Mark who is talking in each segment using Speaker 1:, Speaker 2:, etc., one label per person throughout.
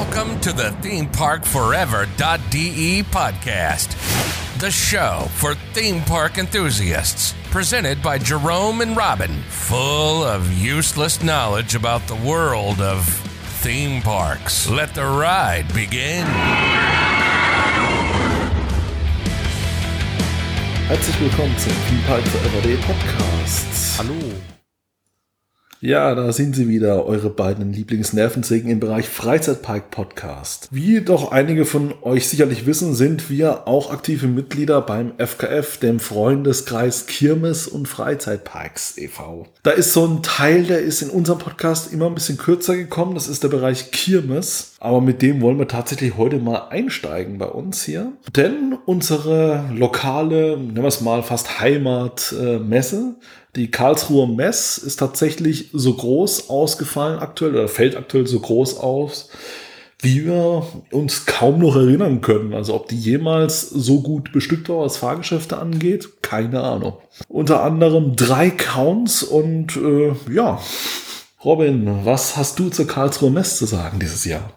Speaker 1: Welcome to the ThemeParkForever.de podcast, the show for theme park enthusiasts, presented by Jerome and Robin, full of useless knowledge about the world of theme parks. Let the ride begin.
Speaker 2: Herzlich willkommen zum Theme Park Forever.de Podcast.
Speaker 3: Hallo.
Speaker 2: Ja, da sind sie wieder, eure beiden Lieblingsnervensägen im Bereich Freizeitpark Podcast. Wie doch einige von euch sicherlich wissen, sind wir auch aktive Mitglieder beim FKF, dem Freundeskreis Kirmes und Freizeitparks e.V. Da ist so ein Teil, der ist in unserem Podcast immer ein bisschen kürzer gekommen, das ist der Bereich Kirmes. Aber mit dem wollen wir tatsächlich heute mal einsteigen bei uns hier. Denn unsere lokale, nennen wir es mal fast Heimatmesse, die Karlsruher Mess ist tatsächlich so groß ausgefallen aktuell oder fällt aktuell so groß aus, wie wir uns kaum noch erinnern können. Also ob die jemals so gut bestückt war, was Fahrgeschäfte angeht, keine Ahnung. Unter anderem drei Counts und äh, ja, Robin, was hast du zur Karlsruher Mess zu sagen dieses Jahr?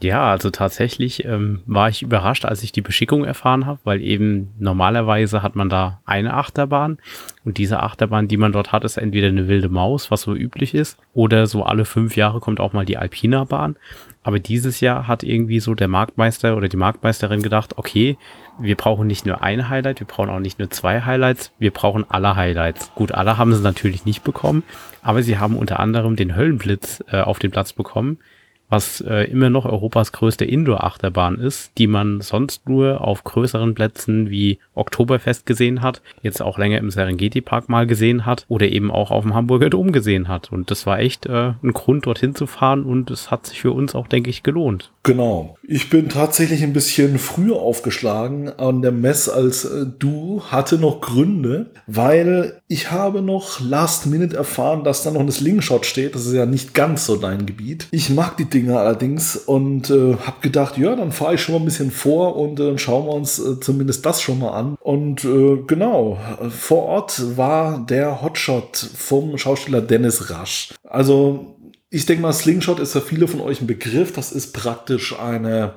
Speaker 3: Ja, also tatsächlich ähm, war ich überrascht, als ich die Beschickung erfahren habe, weil eben normalerweise hat man da eine Achterbahn und diese Achterbahn, die man dort hat, ist entweder eine wilde Maus, was so üblich ist, oder so alle fünf Jahre kommt auch mal die Alpina Bahn. Aber dieses Jahr hat irgendwie so der Marktmeister oder die Marktmeisterin gedacht, okay, wir brauchen nicht nur ein Highlight, wir brauchen auch nicht nur zwei Highlights, wir brauchen alle Highlights. Gut, alle haben sie natürlich nicht bekommen, aber sie haben unter anderem den Höllenblitz äh, auf den Platz bekommen was äh, immer noch Europas größte Indoor-Achterbahn ist, die man sonst nur auf größeren Plätzen wie Oktoberfest gesehen hat, jetzt auch länger im Serengeti-Park mal gesehen hat oder eben auch auf dem Hamburger Dom gesehen hat. Und das war echt äh, ein Grund, dorthin zu fahren und es hat sich für uns auch, denke ich, gelohnt.
Speaker 2: Genau. Ich bin tatsächlich ein bisschen früher aufgeschlagen an der Mess als äh, du, hatte noch Gründe, weil ich habe noch last minute erfahren, dass da noch ein Slingshot steht. Das ist ja nicht ganz so dein Gebiet. Ich mag die Dinger allerdings und äh, habe gedacht, ja, dann fahre ich schon mal ein bisschen vor und äh, schauen wir uns äh, zumindest das schon mal an. Und äh, genau, vor Ort war der Hotshot vom Schauspieler Dennis Rasch. Also ich denke mal, Slingshot ist für viele von euch ein Begriff. Das ist praktisch eine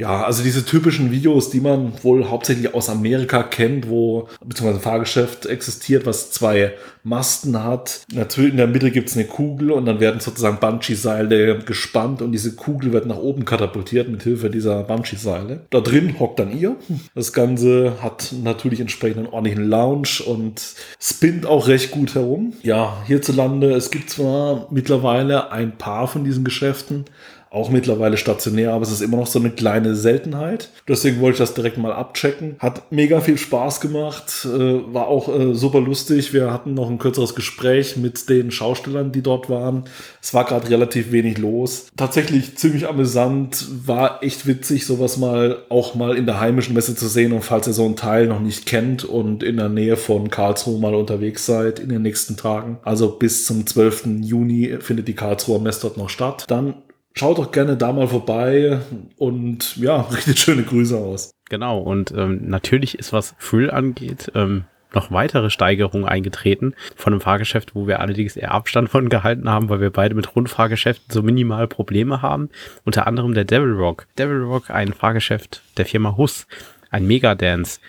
Speaker 2: ja, also diese typischen Videos, die man wohl hauptsächlich aus Amerika kennt, wo beziehungsweise ein Fahrgeschäft existiert, was zwei Masten hat. Natürlich in der Mitte gibt's eine Kugel und dann werden sozusagen Bungee-Seile gespannt und diese Kugel wird nach oben katapultiert mit Hilfe dieser Bungee-Seile. Da drin hockt dann ihr. Das Ganze hat natürlich entsprechend einen ordentlichen Lounge und spinnt auch recht gut herum. Ja, hierzulande, es gibt zwar mittlerweile ein paar von diesen Geschäften, auch mittlerweile stationär, aber es ist immer noch so eine kleine Seltenheit. Deswegen wollte ich das direkt mal abchecken. Hat mega viel Spaß gemacht, äh, war auch äh, super lustig. Wir hatten noch ein kürzeres Gespräch mit den Schaustellern, die dort waren. Es war gerade relativ wenig los. Tatsächlich ziemlich amüsant, war echt witzig, sowas mal auch mal in der heimischen Messe zu sehen. Und falls ihr so einen Teil noch nicht kennt und in der Nähe von Karlsruhe mal unterwegs seid in den nächsten Tagen, also bis zum 12. Juni findet die Karlsruher Messe dort noch statt, dann schaut doch gerne da mal vorbei und ja, richtet schöne Grüße aus.
Speaker 3: Genau, und ähm, natürlich ist, was Füll angeht, ähm, noch weitere Steigerungen eingetreten von einem Fahrgeschäft, wo wir allerdings eher Abstand von gehalten haben, weil wir beide mit Rundfahrgeschäften so minimal Probleme haben. Unter anderem der Devil Rock. Devil Rock, ein Fahrgeschäft der Firma Huss, ein Megadance.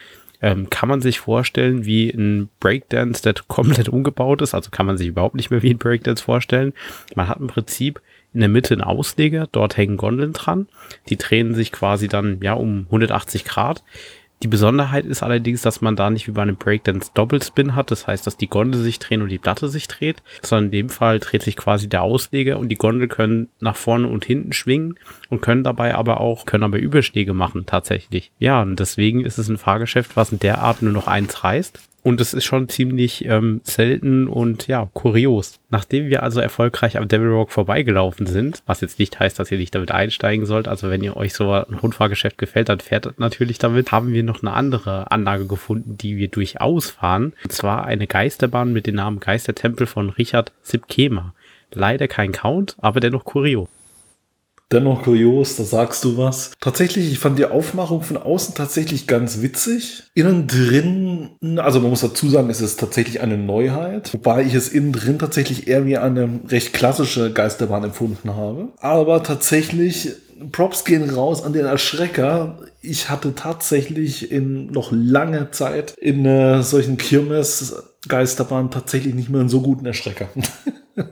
Speaker 3: Ähm, kann man sich vorstellen wie ein Breakdance, der komplett umgebaut ist. Also kann man sich überhaupt nicht mehr wie ein Breakdance vorstellen. Man hat im Prinzip in der Mitte ein Ausleger, dort hängen Gondeln dran. Die drehen sich quasi dann ja um 180 Grad. Die Besonderheit ist allerdings, dass man da nicht wie bei einem Breakdance Doppelspin hat. Das heißt, dass die Gondel sich drehen und die Platte sich dreht, sondern in dem Fall dreht sich quasi der Ausleger und die Gondel können nach vorne und hinten schwingen und können dabei aber auch, können aber Überschläge machen tatsächlich. Ja, und deswegen ist es ein Fahrgeschäft, was in der Art nur noch eins reißt. Und es ist schon ziemlich ähm, selten und ja, kurios. Nachdem wir also erfolgreich am Devil Rock vorbeigelaufen sind, was jetzt nicht heißt, dass ihr nicht damit einsteigen sollt, also wenn ihr euch so ein Rundfahrgeschäft gefällt, dann fährt natürlich damit, haben wir noch eine andere Anlage gefunden, die wir durchaus fahren. Und zwar eine Geisterbahn mit dem Namen Geistertempel von Richard Sipkema. Leider kein Count, aber dennoch kurios.
Speaker 2: Dennoch kurios, da sagst du was. Tatsächlich, ich fand die Aufmachung von außen tatsächlich ganz witzig. Innen drin, also man muss dazu sagen, es ist tatsächlich eine Neuheit, wobei ich es innen drin tatsächlich eher wie eine recht klassische Geisterbahn empfunden habe. Aber tatsächlich Props gehen raus an den Erschrecker. Ich hatte tatsächlich in noch langer Zeit in äh, solchen Kirmes-Geisterbahnen tatsächlich nicht mehr einen so guten Erschrecker.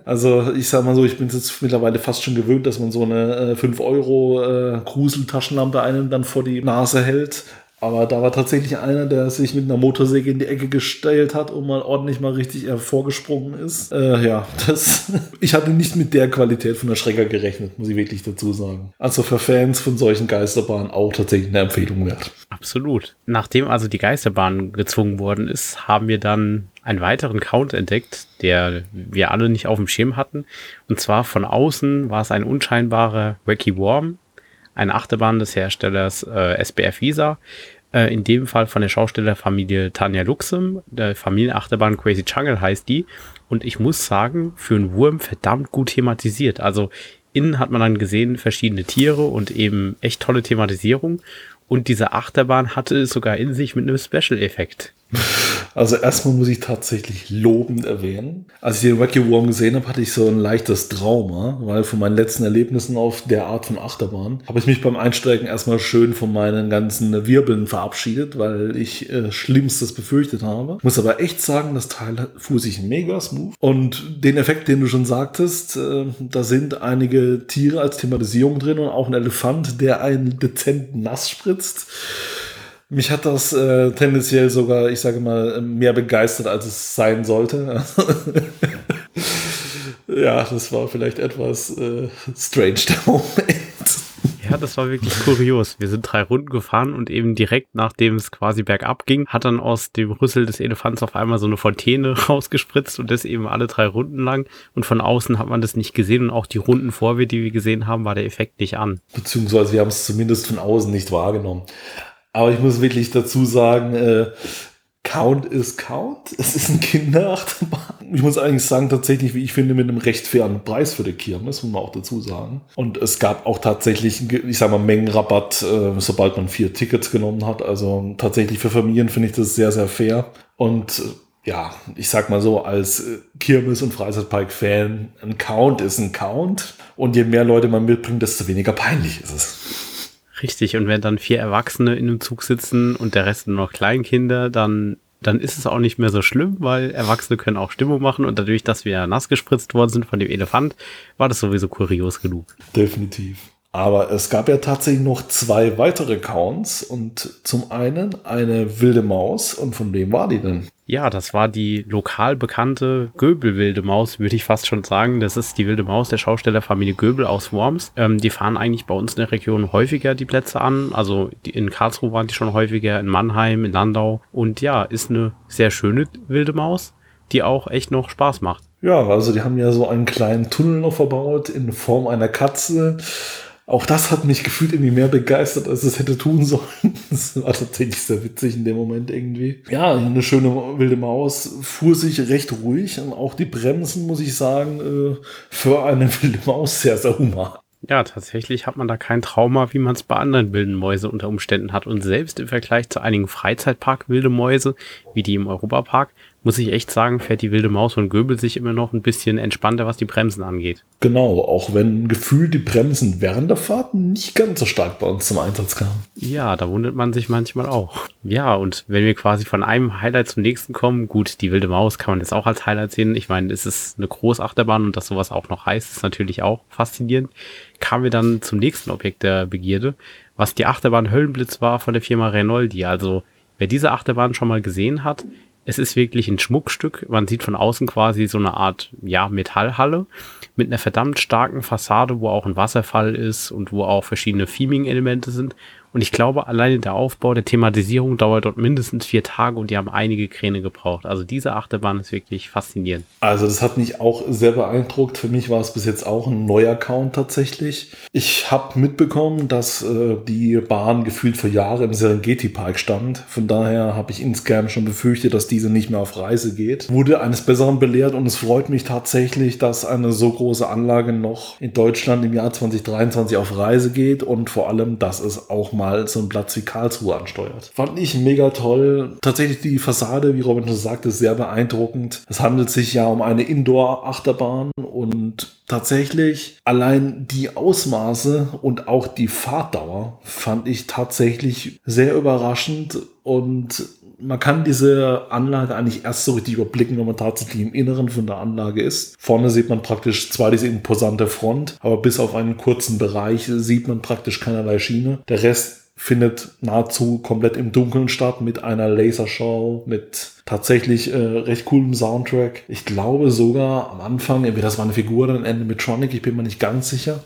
Speaker 2: also ich sag mal so, ich bin jetzt mittlerweile fast schon gewöhnt, dass man so eine äh, 5 Euro äh, Gruseltaschenlampe einem dann vor die Nase hält. Aber da war tatsächlich einer, der sich mit einer Motorsäge in die Ecke gestellt hat und mal ordentlich mal richtig hervorgesprungen ist. Äh, ja, das. ich hatte nicht mit der Qualität von der Schrecker gerechnet, muss ich wirklich dazu sagen. Also für Fans von solchen Geisterbahnen auch tatsächlich eine Empfehlung wert.
Speaker 3: Absolut. Nachdem also die Geisterbahn gezwungen worden ist, haben wir dann einen weiteren Count entdeckt, der wir alle nicht auf dem Schirm hatten. Und zwar von außen war es ein unscheinbarer Wacky Worm, eine Achterbahn des Herstellers äh, SBF Visa, äh, in dem Fall von der Schaustellerfamilie Tanja Luxem. Der Familienachterbahn Crazy Jungle heißt die. Und ich muss sagen, für einen Wurm verdammt gut thematisiert. Also innen hat man dann gesehen verschiedene Tiere und eben echt tolle Thematisierung. Und diese Achterbahn hatte es sogar in sich mit einem Special-Effekt.
Speaker 2: Also erstmal muss ich tatsächlich lobend erwähnen. Als ich den Wacky Worm gesehen habe, hatte ich so ein leichtes Trauma, weil von meinen letzten Erlebnissen auf der Art von Achterbahn habe ich mich beim Einsteigen erstmal schön von meinen ganzen Wirbeln verabschiedet, weil ich äh, Schlimmstes befürchtet habe. Muss aber echt sagen, das Teil fuhr sich mega smooth. Und den Effekt, den du schon sagtest, äh, da sind einige Tiere als Thematisierung drin und auch ein Elefant, der einen dezent nass spritzt. Mich hat das äh, tendenziell sogar, ich sage mal, mehr begeistert, als es sein sollte. ja, das war vielleicht etwas äh, strange der Moment.
Speaker 3: Ja, das war wirklich kurios. Wir sind drei Runden gefahren und eben direkt nachdem es quasi bergab ging, hat dann aus dem Rüssel des Elefants auf einmal so eine Fontäne rausgespritzt und das eben alle drei Runden lang. Und von außen hat man das nicht gesehen und auch die Runden vor wir, die wir gesehen haben, war der Effekt nicht an.
Speaker 2: Beziehungsweise wir haben es zumindest von außen nicht wahrgenommen. Aber ich muss wirklich dazu sagen, äh, Count ist Count. Es ist ein Kinderachterbahn. Ich muss eigentlich sagen, tatsächlich, wie ich finde, mit einem recht fairen Preis für die Kirmes, muss man auch dazu sagen. Und es gab auch tatsächlich, ich sag mal, Mengenrabatt, äh, sobald man vier Tickets genommen hat. Also tatsächlich für Familien finde ich das sehr, sehr fair. Und äh, ja, ich sag mal so, als äh, Kirmes- und Freizeitpark-Fan, ein Count ist ein Count. Und je mehr Leute man mitbringt, desto weniger peinlich ist es.
Speaker 3: Richtig, und wenn dann vier Erwachsene in einem Zug sitzen und der Rest nur noch Kleinkinder, dann, dann ist es auch nicht mehr so schlimm, weil Erwachsene können auch Stimmung machen und dadurch, dass wir nass gespritzt worden sind von dem Elefant, war das sowieso kurios genug.
Speaker 2: Definitiv. Aber es gab ja tatsächlich noch zwei weitere Counts und zum einen eine wilde Maus und von wem war die denn?
Speaker 3: Ja, das war die lokal bekannte Göbel-Wilde Maus, würde ich fast schon sagen. Das ist die wilde Maus der Schaustellerfamilie Göbel aus Worms. Ähm, die fahren eigentlich bei uns in der Region häufiger die Plätze an. Also in Karlsruhe waren die schon häufiger, in Mannheim, in Landau. Und ja, ist eine sehr schöne wilde Maus, die auch echt noch Spaß macht.
Speaker 2: Ja, also die haben ja so einen kleinen Tunnel noch verbaut in Form einer Katze auch das hat mich gefühlt irgendwie mehr begeistert, als es hätte tun sollen. Das war tatsächlich sehr witzig in dem Moment irgendwie. Ja, eine schöne wilde Maus fuhr sich recht ruhig und auch die Bremsen, muss ich sagen, äh, für eine wilde Maus sehr, sehr human.
Speaker 3: Ja, tatsächlich hat man da kein Trauma, wie man es bei anderen wilden Mäuse unter Umständen hat. Und selbst im Vergleich zu einigen Freizeitpark-wilde Mäuse, wie die im Europapark, muss ich echt sagen, fährt die wilde Maus und Göbel sich immer noch ein bisschen entspannter, was die Bremsen angeht.
Speaker 2: Genau, auch wenn gefühlt die Bremsen während der Fahrt nicht ganz so stark bei uns zum Einsatz kamen.
Speaker 3: Ja, da wundert man sich manchmal auch. Ja, und wenn wir quasi von einem Highlight zum nächsten kommen, gut, die wilde Maus kann man jetzt auch als Highlight sehen. Ich meine, es ist eine Großachterbahn und dass sowas auch noch heißt, ist natürlich auch faszinierend. Kamen wir dann zum nächsten Objekt der Begierde, was die Achterbahn Höllenblitz war von der Firma Renoldi. Also, wer diese Achterbahn schon mal gesehen hat, es ist wirklich ein Schmuckstück. Man sieht von außen quasi so eine Art, ja, Metallhalle mit einer verdammt starken Fassade, wo auch ein Wasserfall ist und wo auch verschiedene Theming-Elemente sind. Und ich glaube, alleine der Aufbau der Thematisierung dauert dort mindestens vier Tage und die haben einige Kräne gebraucht. Also diese Achterbahn ist wirklich faszinierend.
Speaker 2: Also das hat mich auch sehr beeindruckt. Für mich war es bis jetzt auch ein neuer Account tatsächlich. Ich habe mitbekommen, dass äh, die Bahn gefühlt für Jahre im Serengeti Park stand. Von daher habe ich insgeheim schon befürchtet, dass diese nicht mehr auf Reise geht. Wurde eines Besseren belehrt und es freut mich tatsächlich, dass eine so große Anlage noch in Deutschland im Jahr 2023 auf Reise geht und vor allem, dass es auch mal so einen Platz wie Karlsruhe ansteuert. Fand ich mega toll. Tatsächlich die Fassade, wie Robin schon sagte, sehr beeindruckend. Es handelt sich ja um eine Indoor-Achterbahn und tatsächlich allein die Ausmaße und auch die Fahrtdauer fand ich tatsächlich sehr überraschend und man kann diese Anlage eigentlich erst so richtig überblicken, wenn man tatsächlich im Inneren von der Anlage ist. Vorne sieht man praktisch zwar diese imposante Front, aber bis auf einen kurzen Bereich sieht man praktisch keinerlei Schiene. Der Rest findet nahezu komplett im Dunkeln statt mit einer Lasershow, mit tatsächlich äh, recht coolem Soundtrack. Ich glaube sogar am Anfang, entweder das war eine Figur oder ein Animatronic, ich bin mir nicht ganz sicher.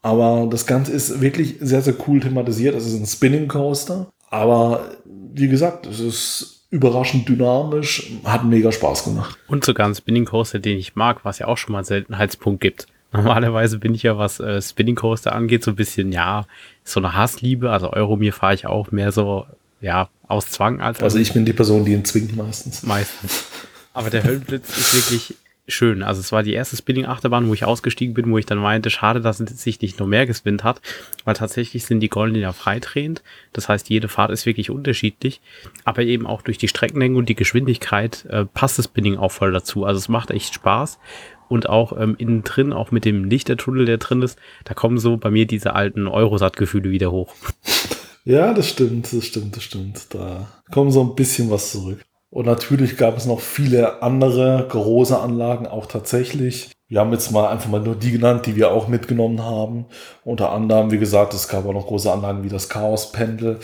Speaker 2: Aber das Ganze ist wirklich sehr, sehr cool thematisiert. Es ist ein Spinning Coaster. Aber wie gesagt, es ist überraschend dynamisch, hat mega Spaß gemacht.
Speaker 3: Und sogar ein Spinning Coaster, den ich mag, was ja auch schon mal einen Seltenheitspunkt gibt. Normalerweise bin ich ja, was äh, Spinning Coaster angeht, so ein bisschen, ja, so eine Hassliebe. Also Euromir fahre ich auch mehr so, ja, aus Zwang als.
Speaker 2: Also ich bin die Person, die ihn zwingt meistens.
Speaker 3: Meistens. Aber der Höllenblitz ist wirklich schön. Also es war die erste Spinning-Achterbahn, wo ich ausgestiegen bin, wo ich dann meinte, schade, dass es sich nicht noch mehr gespinnt hat, weil tatsächlich sind die Golden ja freidrehend. Das heißt, jede Fahrt ist wirklich unterschiedlich, aber eben auch durch die Streckenlänge und die Geschwindigkeit äh, passt das Spinning auch voll dazu. Also es macht echt Spaß und auch ähm, innen drin, auch mit dem Lichtertunnel, der drin ist, da kommen so bei mir diese alten Eurosat-Gefühle wieder hoch.
Speaker 2: Ja, das stimmt, das stimmt, das stimmt. Da kommen so ein bisschen was zurück. Und natürlich gab es noch viele andere große Anlagen auch tatsächlich. Wir haben jetzt mal einfach mal nur die genannt, die wir auch mitgenommen haben. Unter anderem, wie gesagt, es gab auch noch große Anlagen wie das Chaos-Pendel.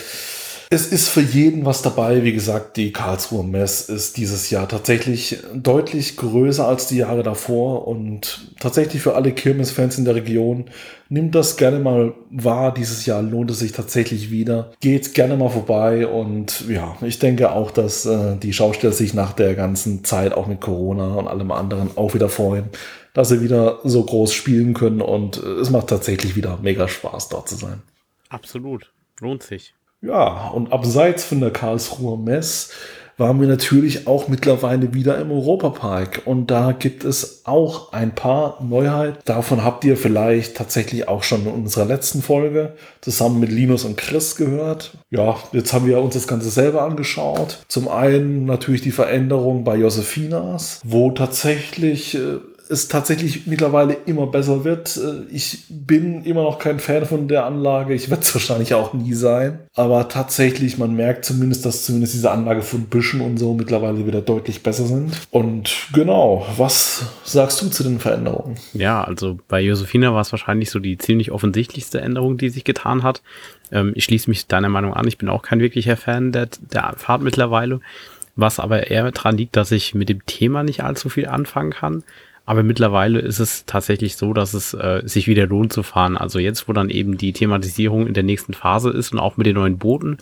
Speaker 2: Es ist für jeden was dabei. Wie gesagt, die Karlsruher Mess ist dieses Jahr tatsächlich deutlich größer als die Jahre davor und tatsächlich für alle Kirmes-Fans in der Region nimmt das gerne mal wahr. Dieses Jahr lohnt es sich tatsächlich wieder. Geht gerne mal vorbei und ja, ich denke auch, dass äh, die Schausteller sich nach der ganzen Zeit auch mit Corona und allem anderen auch wieder freuen, dass sie wieder so groß spielen können und äh, es macht tatsächlich wieder mega Spaß dort zu sein.
Speaker 3: Absolut. Lohnt sich.
Speaker 2: Ja, und abseits von der Karlsruher Mess waren wir natürlich auch mittlerweile wieder im Europapark. Und da gibt es auch ein paar Neuheiten. Davon habt ihr vielleicht tatsächlich auch schon in unserer letzten Folge zusammen mit Linus und Chris gehört. Ja, jetzt haben wir uns das Ganze selber angeschaut. Zum einen natürlich die Veränderung bei Josefinas, wo tatsächlich äh, es tatsächlich mittlerweile immer besser wird. Äh, ich bin immer noch kein Fan von der Anlage. Ich werde es wahrscheinlich auch nie sein. Aber tatsächlich, man merkt zumindest, dass zumindest diese Anlage von Büschen und so mittlerweile wieder deutlich besser sind. Und genau, was sagst du zu den Veränderungen?
Speaker 3: Ja, also bei Josefina war es wahrscheinlich so die ziemlich offensichtlichste Änderung, die sich getan hat. Ähm, ich schließe mich deiner Meinung an. Ich bin auch kein wirklicher Fan der, der Fahrt mittlerweile. Was aber eher daran liegt, dass ich mit dem Thema nicht allzu viel anfangen kann. Aber mittlerweile ist es tatsächlich so, dass es äh, sich wieder lohnt zu fahren. Also jetzt, wo dann eben die Thematisierung in der nächsten Phase ist und auch mit den neuen Booten,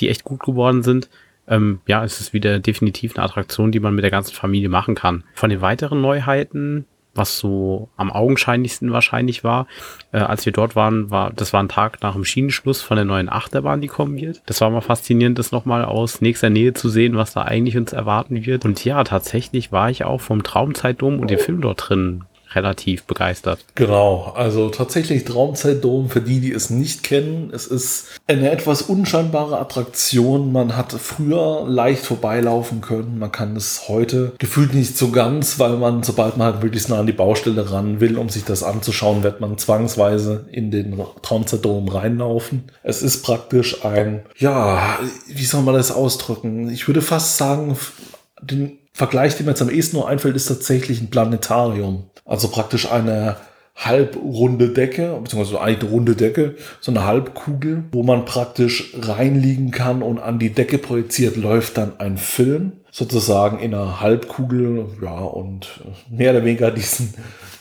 Speaker 3: die echt gut geworden sind, ähm, ja, ist es wieder definitiv eine Attraktion, die man mit der ganzen Familie machen kann. Von den weiteren Neuheiten was so am augenscheinlichsten wahrscheinlich war, äh, als wir dort waren, war, das war ein Tag nach dem Schienenschluss von der neuen Achterbahn, die kommen wird. Das war mal faszinierend, das nochmal aus nächster Nähe zu sehen, was da eigentlich uns erwarten wird. Und ja, tatsächlich war ich auch vom Traumzeitdom und dem Film dort drin relativ begeistert.
Speaker 2: Genau, also tatsächlich Traumzeitdom für die, die es nicht kennen. Es ist eine etwas unscheinbare Attraktion. Man hat früher leicht vorbeilaufen können. Man kann es heute gefühlt nicht so ganz, weil man, sobald man halt wirklich nah an die Baustelle ran will, um sich das anzuschauen, wird man zwangsweise in den Traumzeitdom reinlaufen. Es ist praktisch ein, ja, wie soll man das ausdrücken? Ich würde fast sagen, den Vergleich, der mir jetzt am ehesten nur einfällt, ist tatsächlich ein Planetarium. Also praktisch eine halbrunde Decke, beziehungsweise eine runde Decke, so eine Halbkugel, wo man praktisch reinliegen kann und an die Decke projiziert läuft dann ein Film. Sozusagen in einer Halbkugel, ja, und mehr oder weniger diesen,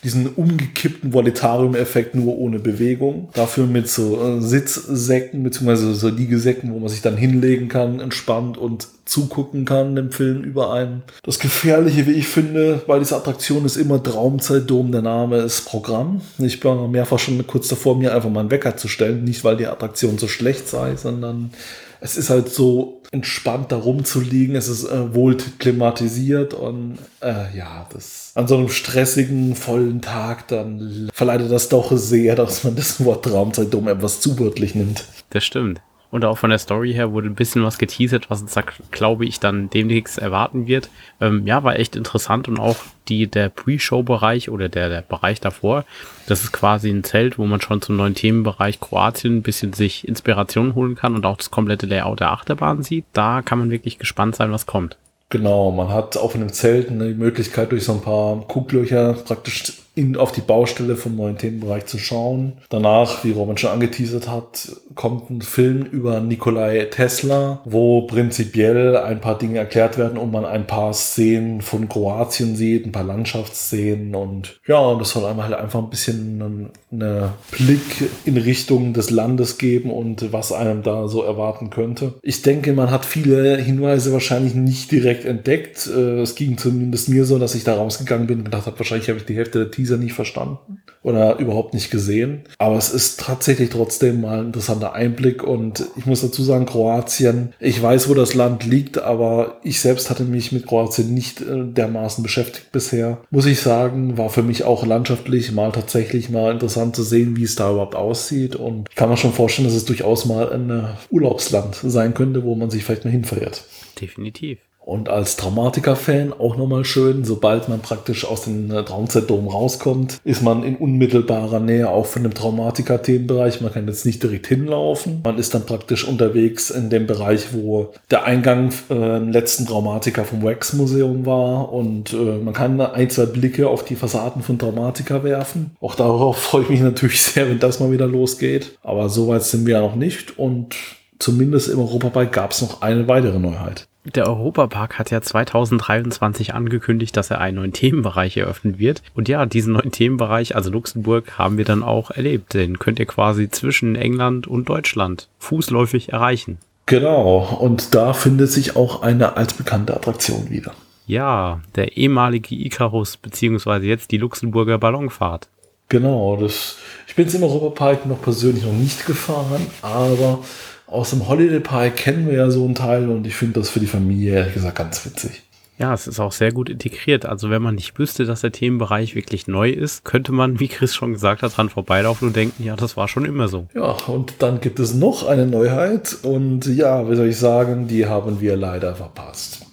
Speaker 2: diesen umgekippten Voletarium-Effekt nur ohne Bewegung. Dafür mit so äh, Sitzsäcken, beziehungsweise so Liegesäcken, wo man sich dann hinlegen kann, entspannt und zugucken kann dem Film über einen. Das Gefährliche, wie ich finde, bei dieser Attraktion ist immer Traumzeitdom. Der Name ist Programm. Ich war mehrfach schon kurz davor, mir einfach mal einen Wecker zu stellen. Nicht, weil die Attraktion so schlecht sei, sondern es ist halt so entspannt da rumzuliegen. Es ist äh, wohl klimatisiert und äh, ja, das an so einem stressigen, vollen Tag dann verleitet das doch sehr, dass man das Wort Traumzeitdom etwas zu wörtlich nimmt.
Speaker 3: Das stimmt. Und auch von der Story her wurde ein bisschen was geteasert, was uns da, glaube ich, dann demnächst erwarten wird. Ähm, ja, war echt interessant und auch die, der Pre-Show-Bereich oder der, der Bereich davor, das ist quasi ein Zelt, wo man schon zum neuen Themenbereich Kroatien ein bisschen sich Inspiration holen kann und auch das komplette Layout der Achterbahn sieht. Da kann man wirklich gespannt sein, was kommt.
Speaker 2: Genau, man hat auch in dem Zelt die Möglichkeit, durch so ein paar Gucklöcher praktisch in, auf die Baustelle vom neuen Themenbereich zu schauen. Danach, wie Robin schon angeteasert hat, kommt ein Film über Nikolai Tesla, wo prinzipiell ein paar Dinge erklärt werden und man ein paar Szenen von Kroatien sieht, ein paar Landschaftsszenen und ja, das soll einmal halt einfach ein bisschen einen, einen Blick in Richtung des Landes geben und was einem da so erwarten könnte. Ich denke, man hat viele Hinweise wahrscheinlich nicht direkt entdeckt. Äh, es ging zumindest mir so, dass ich da rausgegangen bin und gedacht habe, wahrscheinlich habe ich die Hälfte der Teaser Teaser nicht verstanden oder überhaupt nicht gesehen. Aber es ist tatsächlich trotzdem mal ein interessanter Einblick und ich muss dazu sagen, Kroatien, ich weiß, wo das Land liegt, aber ich selbst hatte mich mit Kroatien nicht äh, dermaßen beschäftigt bisher. Muss ich sagen, war für mich auch landschaftlich mal tatsächlich mal interessant zu sehen, wie es da überhaupt aussieht und kann mir schon vorstellen, dass es durchaus mal ein äh, Urlaubsland sein könnte, wo man sich vielleicht mal hin verirrt.
Speaker 3: Definitiv.
Speaker 2: Und als Traumatiker-Fan auch nochmal schön, sobald man praktisch aus dem äh, Traumzeitdom rauskommt, ist man in unmittelbarer Nähe auch von dem Traumatiker-Themenbereich. Man kann jetzt nicht direkt hinlaufen. Man ist dann praktisch unterwegs in dem Bereich, wo der Eingang äh, letzten Traumatiker vom Wax-Museum war. Und äh, man kann ein, zwei Blicke auf die Fassaden von Traumatiker werfen. Auch darauf freue ich mich natürlich sehr, wenn das mal wieder losgeht. Aber so weit sind wir ja noch nicht. Und zumindest im Europapark gab es noch eine weitere Neuheit.
Speaker 3: Der Europapark hat ja 2023 angekündigt, dass er einen neuen Themenbereich eröffnen wird. Und ja, diesen neuen Themenbereich, also Luxemburg, haben wir dann auch erlebt. Den könnt ihr quasi zwischen England und Deutschland fußläufig erreichen.
Speaker 2: Genau, und da findet sich auch eine altbekannte Attraktion wieder.
Speaker 3: Ja, der ehemalige Icarus, beziehungsweise jetzt die Luxemburger Ballonfahrt.
Speaker 2: Genau, das, ich bin jetzt im Europapark noch persönlich noch nicht gefahren, aber aus dem Holiday Park kennen wir ja so einen Teil und ich finde das für die Familie ehrlich gesagt ganz witzig.
Speaker 3: Ja, es ist auch sehr gut integriert. Also wenn man nicht wüsste, dass der Themenbereich wirklich neu ist, könnte man, wie Chris schon gesagt hat, dran vorbeilaufen und denken, ja, das war schon immer so.
Speaker 2: Ja, und dann gibt es noch eine Neuheit und ja, wie soll ich sagen, die haben wir leider verpasst.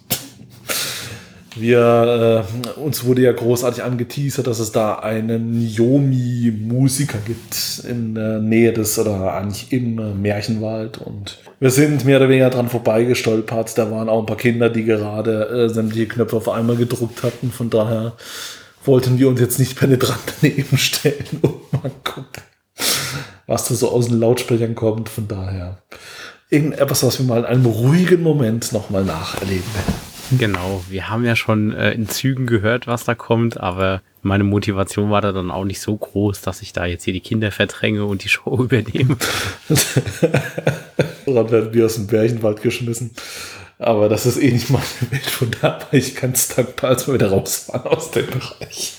Speaker 2: Wir, äh, uns wurde ja großartig angeteasert, dass es da einen Yomi-Musiker gibt in der Nähe des oder eigentlich im Märchenwald. Und wir sind mehr oder weniger dran vorbeigestolpert. Da waren auch ein paar Kinder, die gerade äh, sämtliche Knöpfe auf einmal gedruckt hatten. Von daher wollten wir uns jetzt nicht penetrant daneben stellen und mal gucken, was da so aus den Lautsprechern kommt. Von daher irgendetwas, was wir mal in einem ruhigen Moment nochmal nacherleben werden.
Speaker 3: Genau, wir haben ja schon äh, in Zügen gehört, was da kommt, aber meine Motivation war da dann auch nicht so groß, dass ich da jetzt hier die Kinder verdränge und die Show übernehme.
Speaker 2: dann werden wir aus dem Bärchenwald geschmissen. Aber das ist eh nicht meine Welt, von daher war ich ganz dankbar, als wir wieder raus waren aus dem Bereich.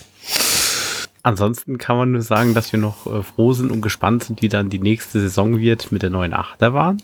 Speaker 3: Ansonsten kann man nur sagen, dass wir noch äh, froh sind und gespannt sind, wie dann die nächste Saison wird mit der neuen Achterbahn.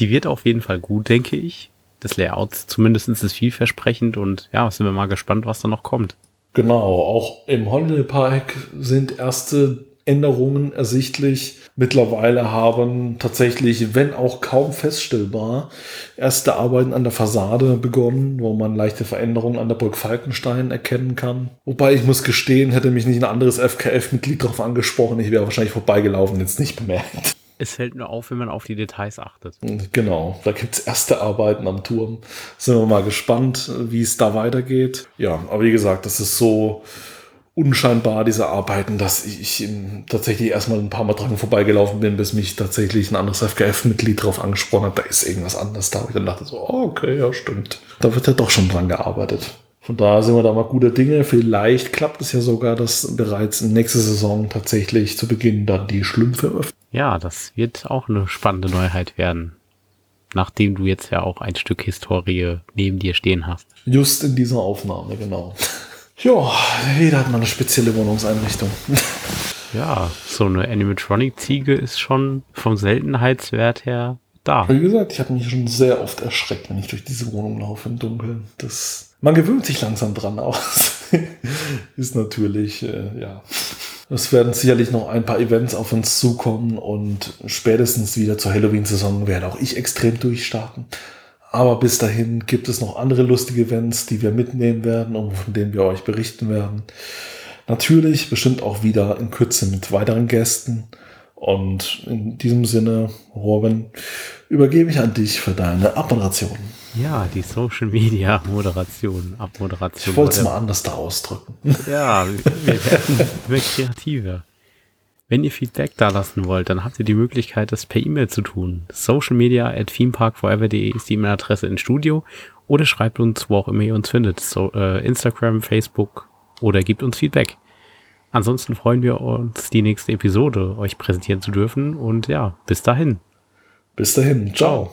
Speaker 3: Die wird auf jeden Fall gut, denke ich des Layouts. Zumindest ist es vielversprechend und ja, sind wir mal gespannt, was da noch kommt.
Speaker 2: Genau, auch im Holiday Park sind erste Änderungen ersichtlich. Mittlerweile haben tatsächlich, wenn auch kaum feststellbar, erste Arbeiten an der Fassade begonnen, wo man leichte Veränderungen an der Burg Falkenstein erkennen kann. Wobei ich muss gestehen, hätte mich nicht ein anderes FKF-Mitglied darauf angesprochen, ich wäre wahrscheinlich vorbeigelaufen und jetzt nicht bemerkt.
Speaker 3: Es fällt nur auf, wenn man auf die Details achtet.
Speaker 2: Genau, da gibt es erste Arbeiten am Turm. Sind wir mal gespannt, wie es da weitergeht. Ja, aber wie gesagt, das ist so unscheinbar, diese Arbeiten, dass ich tatsächlich erstmal ein paar Mal dran vorbeigelaufen bin, bis mich tatsächlich ein anderes FGF-Mitglied darauf angesprochen hat, da ist irgendwas anderes da. Ich dann dachte so, oh, okay, ja, stimmt. Da wird ja doch schon dran gearbeitet. Von daher sind wir da mal guter Dinge. Vielleicht klappt es ja sogar, dass bereits nächste Saison tatsächlich zu Beginn dann die Schlümpfe öffnen.
Speaker 3: Ja, das wird auch eine spannende Neuheit werden. Nachdem du jetzt ja auch ein Stück Historie neben dir stehen hast.
Speaker 2: Just in dieser Aufnahme, genau. Ja, jeder hat mal eine spezielle Wohnungseinrichtung.
Speaker 3: Ja, so eine Animatronic-Ziege ist schon vom Seltenheitswert her da.
Speaker 2: Wie gesagt, ich habe mich schon sehr oft erschreckt, wenn ich durch diese Wohnung laufe im Dunkeln. Das, man gewöhnt sich langsam dran aus. ist natürlich, äh, ja. Es werden sicherlich noch ein paar Events auf uns zukommen und spätestens wieder zur Halloween-Saison werde auch ich extrem durchstarten. Aber bis dahin gibt es noch andere lustige Events, die wir mitnehmen werden und von denen wir euch berichten werden. Natürlich bestimmt auch wieder in Kürze mit weiteren Gästen. Und in diesem Sinne, Robin, übergebe ich an dich für deine Abmoderation.
Speaker 3: Ja, die Social Media Moderation, Abmoderation.
Speaker 2: Ich wollte es mal anders da ausdrücken.
Speaker 3: Ja, wir werden immer kreativer. Wenn ihr Feedback da lassen wollt, dann habt ihr die Möglichkeit, das per E-Mail zu tun. Social Media at themeparkforever.de ist die E-Mail-Adresse ins Studio oder schreibt uns, wo auch immer ihr uns findet. So, äh, Instagram, Facebook oder gebt uns Feedback. Ansonsten freuen wir uns, die nächste Episode euch präsentieren zu dürfen. Und ja, bis dahin.
Speaker 2: Bis dahin. Ciao.